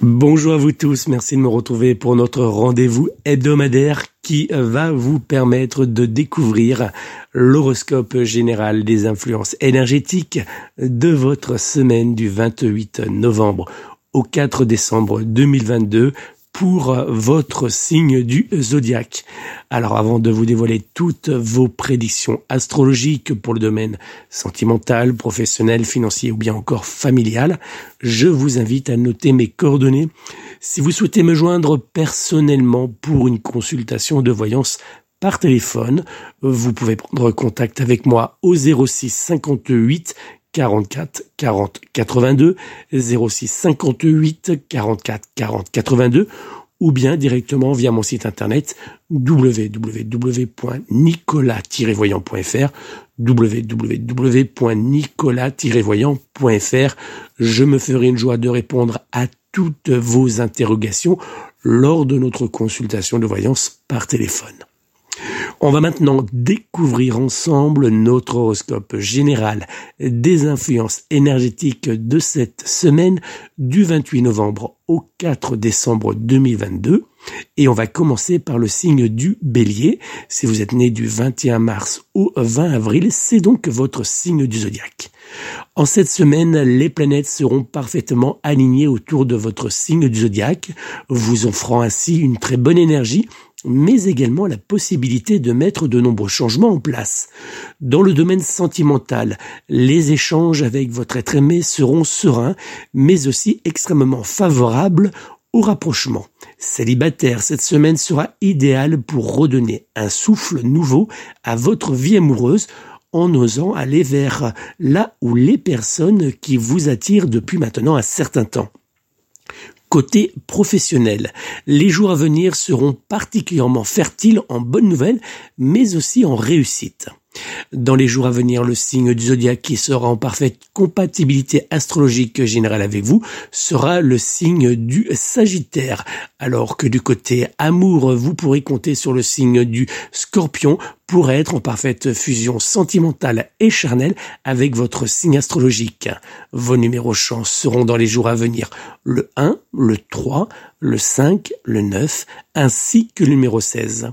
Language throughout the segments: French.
Bonjour à vous tous, merci de me retrouver pour notre rendez-vous hebdomadaire qui va vous permettre de découvrir l'horoscope général des influences énergétiques de votre semaine du 28 novembre au 4 décembre 2022 pour votre signe du zodiaque. Alors avant de vous dévoiler toutes vos prédictions astrologiques pour le domaine sentimental, professionnel, financier ou bien encore familial, je vous invite à noter mes coordonnées si vous souhaitez me joindre personnellement pour une consultation de voyance par téléphone, vous pouvez prendre contact avec moi au 06 58 44 40 82 06 58 44 40 82 ou bien directement via mon site internet www.nicolas-voyant.fr www.nicolas-voyant.fr Je me ferai une joie de répondre à toutes vos interrogations lors de notre consultation de voyance par téléphone. On va maintenant découvrir ensemble notre horoscope général des influences énergétiques de cette semaine du 28 novembre au 4 décembre 2022. Et on va commencer par le signe du bélier. Si vous êtes né du 21 mars au 20 avril, c'est donc votre signe du zodiaque. En cette semaine, les planètes seront parfaitement alignées autour de votre signe du zodiaque, vous offrant ainsi une très bonne énergie mais également la possibilité de mettre de nombreux changements en place. Dans le domaine sentimental, les échanges avec votre être aimé seront sereins, mais aussi extrêmement favorables au rapprochement. Célibataire, cette semaine sera idéale pour redonner un souffle nouveau à votre vie amoureuse en osant aller vers là où les personnes qui vous attirent depuis maintenant un certain temps. Côté professionnel, les jours à venir seront particulièrement fertiles en bonnes nouvelles, mais aussi en réussite. Dans les jours à venir, le signe du zodiaque qui sera en parfaite compatibilité astrologique générale avec vous sera le signe du Sagittaire, alors que du côté amour, vous pourrez compter sur le signe du Scorpion pour être en parfaite fusion sentimentale et charnelle avec votre signe astrologique. Vos numéros chance seront dans les jours à venir le 1, le 3, le 5, le 9 ainsi que le numéro 16.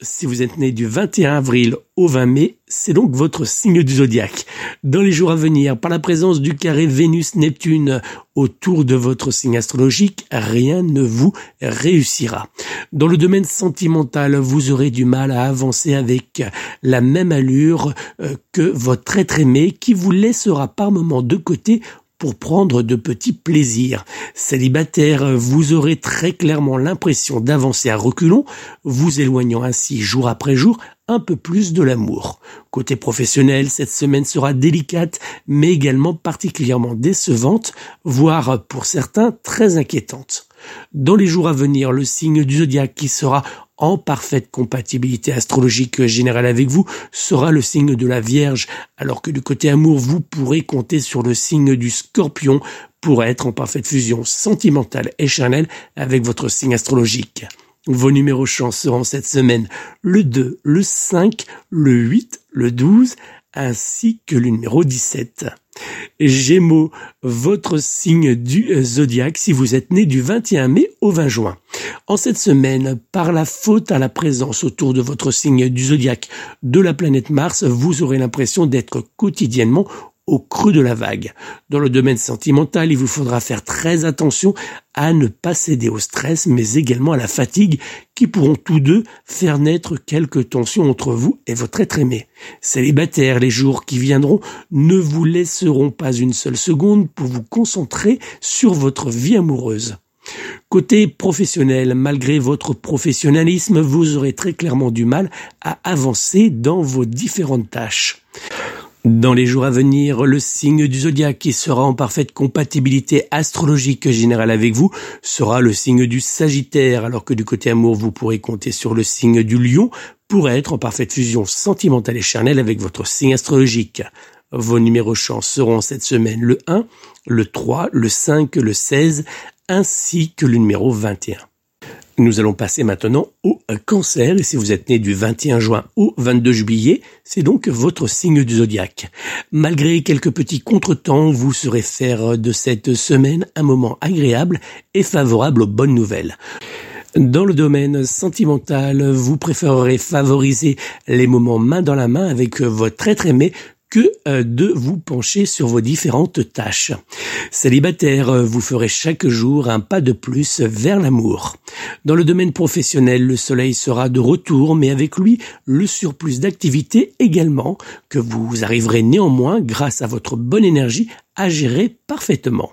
Si vous êtes né du 21 avril au 20 mai, c'est donc votre signe du zodiaque. Dans les jours à venir, par la présence du carré Vénus-Neptune autour de votre signe astrologique, rien ne vous réussira. Dans le domaine sentimental, vous aurez du mal à avancer avec la même allure euh, que votre être aimé qui vous laissera par moments de côté pour prendre de petits plaisirs. Célibataire, vous aurez très clairement l'impression d'avancer à reculons, vous éloignant ainsi jour après jour un peu plus de l'amour. Côté professionnel, cette semaine sera délicate, mais également particulièrement décevante, voire pour certains très inquiétante. Dans les jours à venir, le signe du zodiaque qui sera en parfaite compatibilité astrologique générale avec vous sera le signe de la Vierge, alors que du côté amour, vous pourrez compter sur le signe du Scorpion pour être en parfaite fusion sentimentale et charnelle avec votre signe astrologique. Vos numéros chance seront cette semaine le 2, le 5, le 8, le 12, ainsi que le numéro 17. Gémeaux, votre signe du zodiaque si vous êtes né du 21 mai au 20 juin. En cette semaine, par la faute à la présence autour de votre signe du zodiaque de la planète Mars, vous aurez l'impression d'être quotidiennement au creux de la vague. Dans le domaine sentimental, il vous faudra faire très attention à ne pas céder au stress, mais également à la fatigue, qui pourront tous deux faire naître quelques tensions entre vous et votre être aimé. Célibataire, les jours qui viendront ne vous laisseront pas une seule seconde pour vous concentrer sur votre vie amoureuse. Côté professionnel, malgré votre professionnalisme, vous aurez très clairement du mal à avancer dans vos différentes tâches. Dans les jours à venir, le signe du zodiaque qui sera en parfaite compatibilité astrologique générale avec vous sera le signe du Sagittaire, alors que du côté amour, vous pourrez compter sur le signe du Lion pour être en parfaite fusion sentimentale et charnelle avec votre signe astrologique. Vos numéros chance seront cette semaine le 1, le 3, le 5, le 16, ainsi que le numéro 21. Nous allons passer maintenant au cancer, si vous êtes né du 21 juin au 22 juillet, c'est donc votre signe du zodiaque. Malgré quelques petits contretemps, vous saurez faire de cette semaine un moment agréable et favorable aux bonnes nouvelles. Dans le domaine sentimental, vous préférerez favoriser les moments main dans la main avec votre être aimé que euh, de vous pencher sur vos différentes tâches. Célibataire, euh, vous ferez chaque jour un pas de plus vers l'amour. Dans le domaine professionnel, le soleil sera de retour, mais avec lui le surplus d'activité également, que vous arriverez néanmoins, grâce à votre bonne énergie, à gérer parfaitement.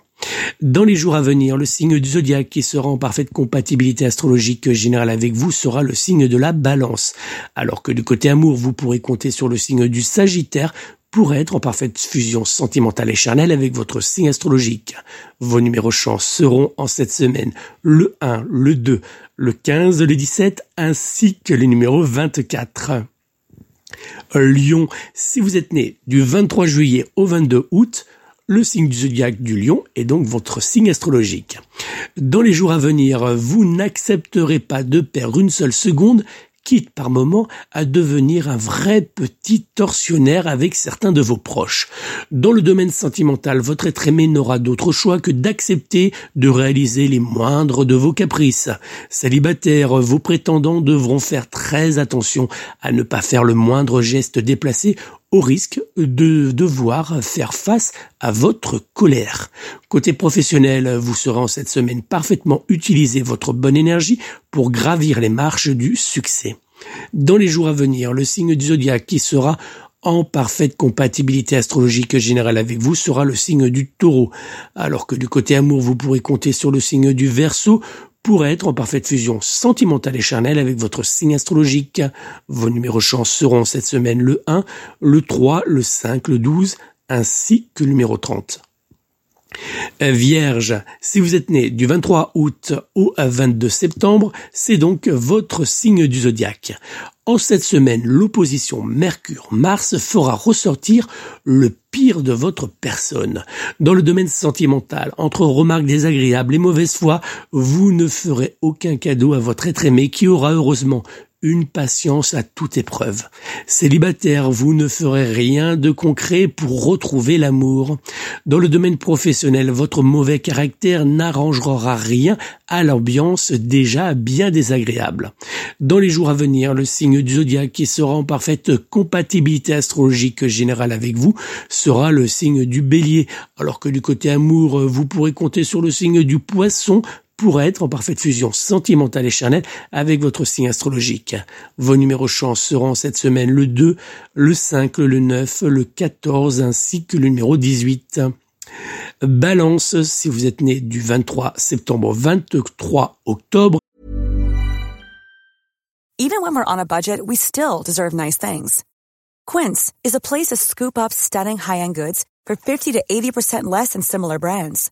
Dans les jours à venir, le signe du zodiaque qui sera en parfaite compatibilité astrologique générale avec vous sera le signe de la balance. Alors que du côté amour, vous pourrez compter sur le signe du sagittaire pour être en parfaite fusion sentimentale et charnelle avec votre signe astrologique. Vos numéros chance seront en cette semaine le 1, le 2, le 15, le 17 ainsi que le numéro 24. Lion, si vous êtes né du 23 juillet au 22 août, le signe du zodiaque du lion est donc votre signe astrologique. Dans les jours à venir, vous n'accepterez pas de perdre une seule seconde quitte par moment à devenir un vrai petit tortionnaire avec certains de vos proches. Dans le domaine sentimental, votre être aimé n'aura d'autre choix que d'accepter de réaliser les moindres de vos caprices. Célibataire, vos prétendants devront faire très attention à ne pas faire le moindre geste déplacé au risque de devoir faire face à votre colère. Côté professionnel, vous saurez en cette semaine parfaitement utiliser votre bonne énergie pour gravir les marches du succès. Dans les jours à venir, le signe du zodiaque qui sera en parfaite compatibilité astrologique générale avec vous sera le signe du taureau, alors que du côté amour, vous pourrez compter sur le signe du verso pour être en parfaite fusion sentimentale et charnelle avec votre signe astrologique. Vos numéros chance seront cette semaine le 1, le 3, le 5, le 12, ainsi que le numéro 30. Vierge, si vous êtes né du 23 août au 22 septembre, c'est donc votre signe du zodiaque. En cette semaine, l'opposition Mercure-Mars fera ressortir le pire de votre personne. Dans le domaine sentimental, entre remarques désagréables et mauvaise foi, vous ne ferez aucun cadeau à votre être aimé qui aura heureusement une patience à toute épreuve. Célibataire, vous ne ferez rien de concret pour retrouver l'amour. Dans le domaine professionnel, votre mauvais caractère n'arrangera rien à l'ambiance déjà bien désagréable. Dans les jours à venir, le signe du zodiaque qui sera en parfaite compatibilité astrologique générale avec vous sera le signe du bélier, alors que du côté amour, vous pourrez compter sur le signe du poisson pour être en parfaite fusion sentimentale et charnelle avec votre signe astrologique. Vos numéros chance seront cette semaine le 2, le 5, le 9, le 14 ainsi que le numéro 18. Balance, si vous êtes né du 23 septembre au 23 octobre. Even when we're on a budget, we still deserve nice things. Quince is a place to scoop up stunning high-end goods for 50 to 80% less than similar brands.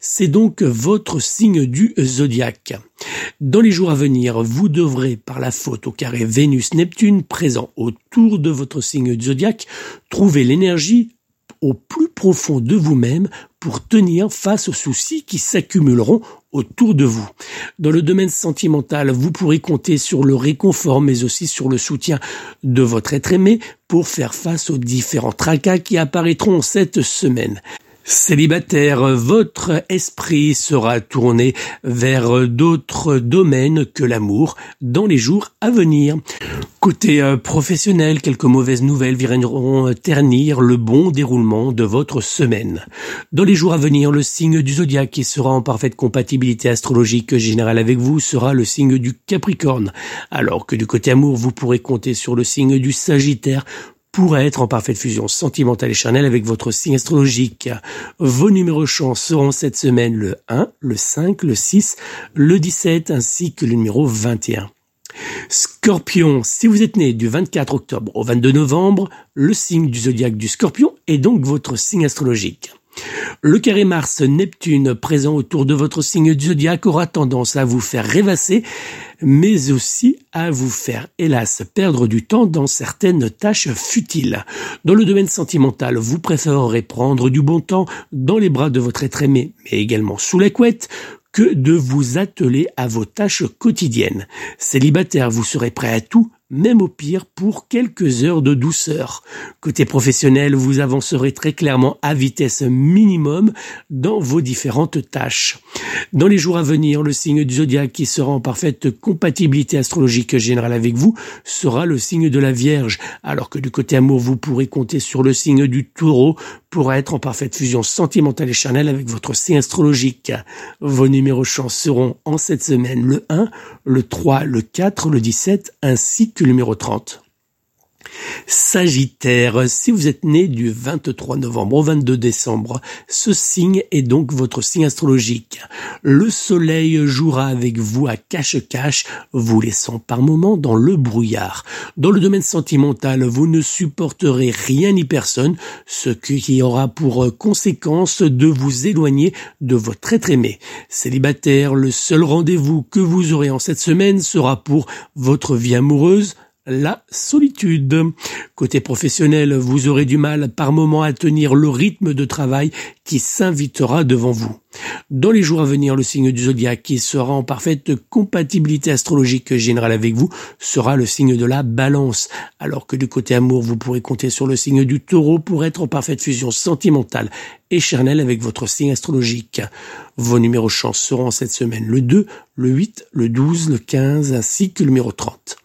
C'est donc votre signe du zodiaque. Dans les jours à venir, vous devrez, par la faute au carré Vénus-Neptune présent autour de votre signe du zodiaque, trouver l'énergie au plus profond de vous-même pour tenir face aux soucis qui s'accumuleront autour de vous. Dans le domaine sentimental, vous pourrez compter sur le réconfort mais aussi sur le soutien de votre être aimé pour faire face aux différents tracas qui apparaîtront cette semaine. Célibataire, votre esprit sera tourné vers d'autres domaines que l'amour dans les jours à venir. Côté euh, professionnel, quelques mauvaises nouvelles viendront ternir le bon déroulement de votre semaine. Dans les jours à venir, le signe du zodiaque qui sera en parfaite compatibilité astrologique générale avec vous sera le signe du Capricorne, alors que du côté amour, vous pourrez compter sur le signe du Sagittaire pourrait être en parfaite fusion sentimentale et charnelle avec votre signe astrologique. Vos numéros chance seront cette semaine le 1, le 5, le 6, le 17 ainsi que le numéro 21. Scorpion, si vous êtes né du 24 octobre au 22 novembre, le signe du zodiaque du Scorpion est donc votre signe astrologique. Le carré Mars-Neptune présent autour de votre signe du zodiaque aura tendance à vous faire rêvasser, mais aussi à vous faire, hélas, perdre du temps dans certaines tâches futiles. Dans le domaine sentimental, vous préférerez prendre du bon temps dans les bras de votre être aimé, mais également sous la couette, que de vous atteler à vos tâches quotidiennes. Célibataire, vous serez prêt à tout, même au pire pour quelques heures de douceur. Côté professionnel, vous avancerez très clairement à vitesse minimum dans vos différentes tâches. Dans les jours à venir, le signe du zodiaque qui sera en parfaite compatibilité astrologique générale avec vous sera le signe de la Vierge, alors que du côté amour, vous pourrez compter sur le signe du taureau pour être en parfaite fusion sentimentale et charnelle avec votre signe astrologique. Vos numéros chance seront en cette semaine le 1, le 3, le 4, le 17 ainsi que le numéro 30. Sagittaire, si vous êtes né du 23 novembre au 22 décembre, ce signe est donc votre signe astrologique. Le soleil jouera avec vous à cache-cache, vous laissant par moments dans le brouillard. Dans le domaine sentimental, vous ne supporterez rien ni personne, ce qui aura pour conséquence de vous éloigner de votre être aimé. Célibataire, le seul rendez-vous que vous aurez en cette semaine sera pour votre vie amoureuse, la solitude. Côté professionnel, vous aurez du mal par moment à tenir le rythme de travail qui s'invitera devant vous. Dans les jours à venir, le signe du zodiaque qui sera en parfaite compatibilité astrologique générale avec vous sera le signe de la balance, alors que du côté amour, vous pourrez compter sur le signe du taureau pour être en parfaite fusion sentimentale et charnelle avec votre signe astrologique. Vos numéros chance seront cette semaine le 2, le 8, le 12, le 15 ainsi que le numéro 30.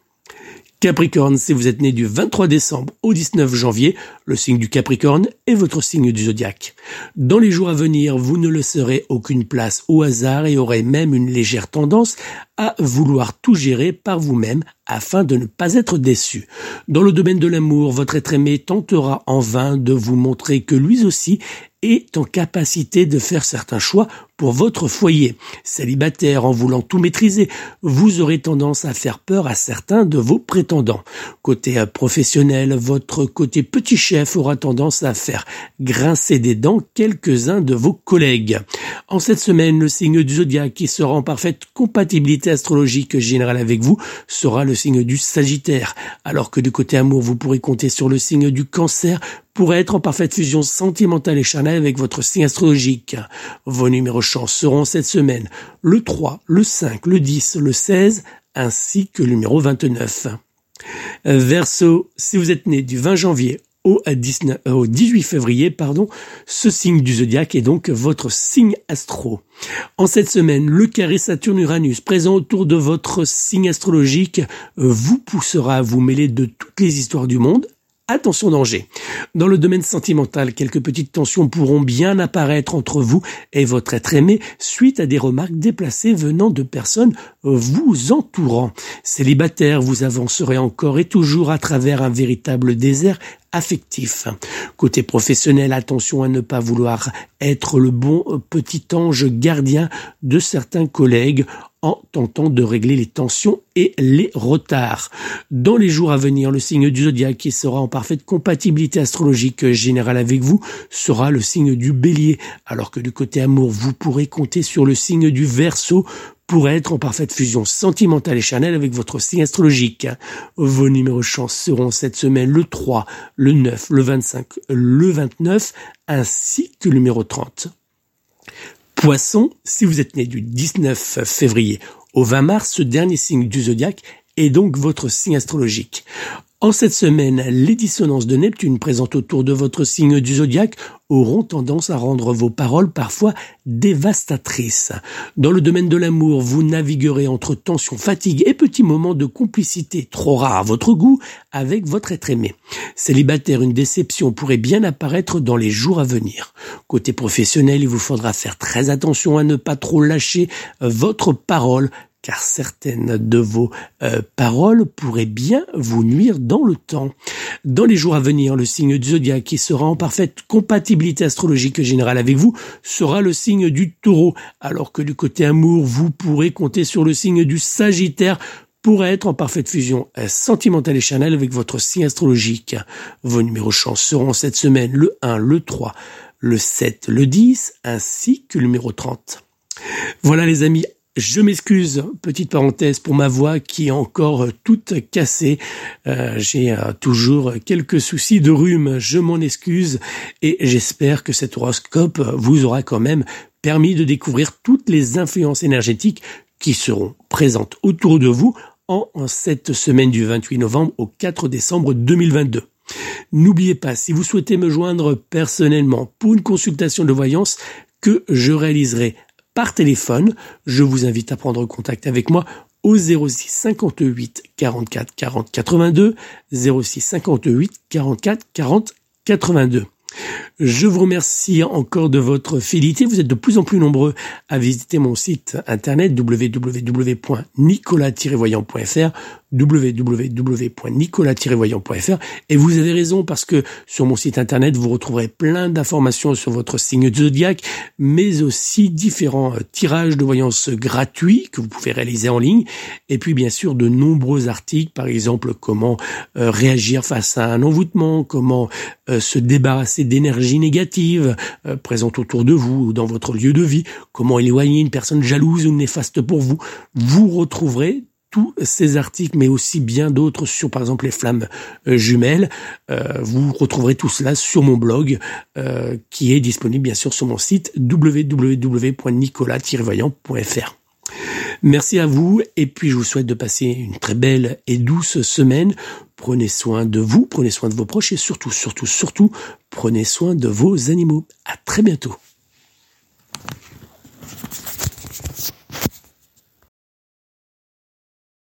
Capricorne, si vous êtes né du 23 décembre au 19 janvier, le signe du Capricorne est votre signe du zodiaque. Dans les jours à venir, vous ne laisserez aucune place au hasard et aurez même une légère tendance à vouloir tout gérer par vous-même afin de ne pas être déçu. Dans le domaine de l'amour, votre être aimé tentera en vain de vous montrer que lui aussi est en capacité de faire certains choix pour votre foyer. Célibataire, en voulant tout maîtriser, vous aurez tendance à faire peur à certains de vos prétendants. Côté euh, professionnel, votre côté petit chef aura tendance à faire grincer des dents quelques-uns de vos collègues. En cette semaine, le signe du zodiaque qui sera en parfaite compatibilité astrologique générale avec vous sera le signe du Sagittaire, alors que du côté amour, vous pourrez compter sur le signe du Cancer pour être en parfaite fusion sentimentale et charnelle avec votre signe astrologique. Vos numéros chance seront cette semaine le 3, le 5, le 10, le 16 ainsi que le numéro 29. Verseau, si vous êtes né du 20 janvier au, 19, au 18 février, pardon, ce signe du zodiaque est donc votre signe astro. En cette semaine, le carré Saturne-Uranus présent autour de votre signe astrologique vous poussera à vous mêler de toutes les histoires du monde, Attention danger. Dans le domaine sentimental, quelques petites tensions pourront bien apparaître entre vous et votre être aimé suite à des remarques déplacées venant de personnes vous entourant. Célibataire, vous avancerez encore et toujours à travers un véritable désert affectif. Côté professionnel, attention à ne pas vouloir être le bon petit ange gardien de certains collègues en tentant de régler les tensions et les retards. Dans les jours à venir, le signe du zodiaque qui sera en parfaite compatibilité astrologique générale avec vous sera le signe du bélier, alors que du côté amour, vous pourrez compter sur le signe du verso pour être en parfaite fusion sentimentale et charnelle avec votre signe astrologique. Vos numéros chance seront cette semaine le 3, le 9, le 25, le 29, ainsi que le numéro 30. Poisson, si vous êtes né du 19 février au 20 mars, ce dernier signe du zodiaque est donc votre signe astrologique. En cette semaine, les dissonances de Neptune présentes autour de votre signe du zodiaque auront tendance à rendre vos paroles parfois dévastatrices. Dans le domaine de l'amour, vous naviguerez entre tension, fatigue et petits moments de complicité trop rares à votre goût avec votre être aimé. Célibataire, une déception pourrait bien apparaître dans les jours à venir. Côté professionnel, il vous faudra faire très attention à ne pas trop lâcher votre parole car certaines de vos euh, paroles pourraient bien vous nuire dans le temps. Dans les jours à venir, le signe du zodiaque qui sera en parfaite compatibilité astrologique générale avec vous sera le signe du taureau, alors que du côté amour, vous pourrez compter sur le signe du sagittaire pour être en parfaite fusion sentimentale et charnelle avec votre signe astrologique. Vos numéros chance seront cette semaine le 1, le 3, le 7, le 10, ainsi que le numéro 30. Voilà les amis, je m'excuse, petite parenthèse, pour ma voix qui est encore toute cassée. Euh, j'ai euh, toujours quelques soucis de rhume, je m'en excuse et j'espère que cet horoscope vous aura quand même permis de découvrir toutes les influences énergétiques qui seront présentes autour de vous en cette semaine du 28 novembre au 4 décembre 2022. N'oubliez pas, si vous souhaitez me joindre personnellement pour une consultation de voyance que je réaliserai par téléphone. Je vous invite à prendre contact avec moi au 06 58 44 40 82 06 58 44 40 82. Je vous remercie encore de votre fidélité. Vous êtes de plus en plus nombreux à visiter mon site internet www.nicolas-voyant.fr www.nicolas-voyant.fr et vous avez raison parce que sur mon site internet vous retrouverez plein d'informations sur votre signe zodiaque mais aussi différents euh, tirages de voyance gratuits que vous pouvez réaliser en ligne. Et puis bien sûr de nombreux articles par exemple comment euh, réagir face à un envoûtement comment euh, se débarrasser d'énergie négative présente autour de vous ou dans votre lieu de vie comment éloigner une personne jalouse ou néfaste pour vous. Vous retrouverez tous ces articles, mais aussi bien d'autres sur, par exemple, les flammes euh, jumelles. Euh, vous retrouverez tout cela sur mon blog, euh, qui est disponible bien sûr sur mon site www.nicolas-vaillant.fr. Merci à vous et puis je vous souhaite de passer une très belle et douce semaine. Prenez soin de vous, prenez soin de vos proches et surtout, surtout, surtout, prenez soin de vos animaux. À très bientôt.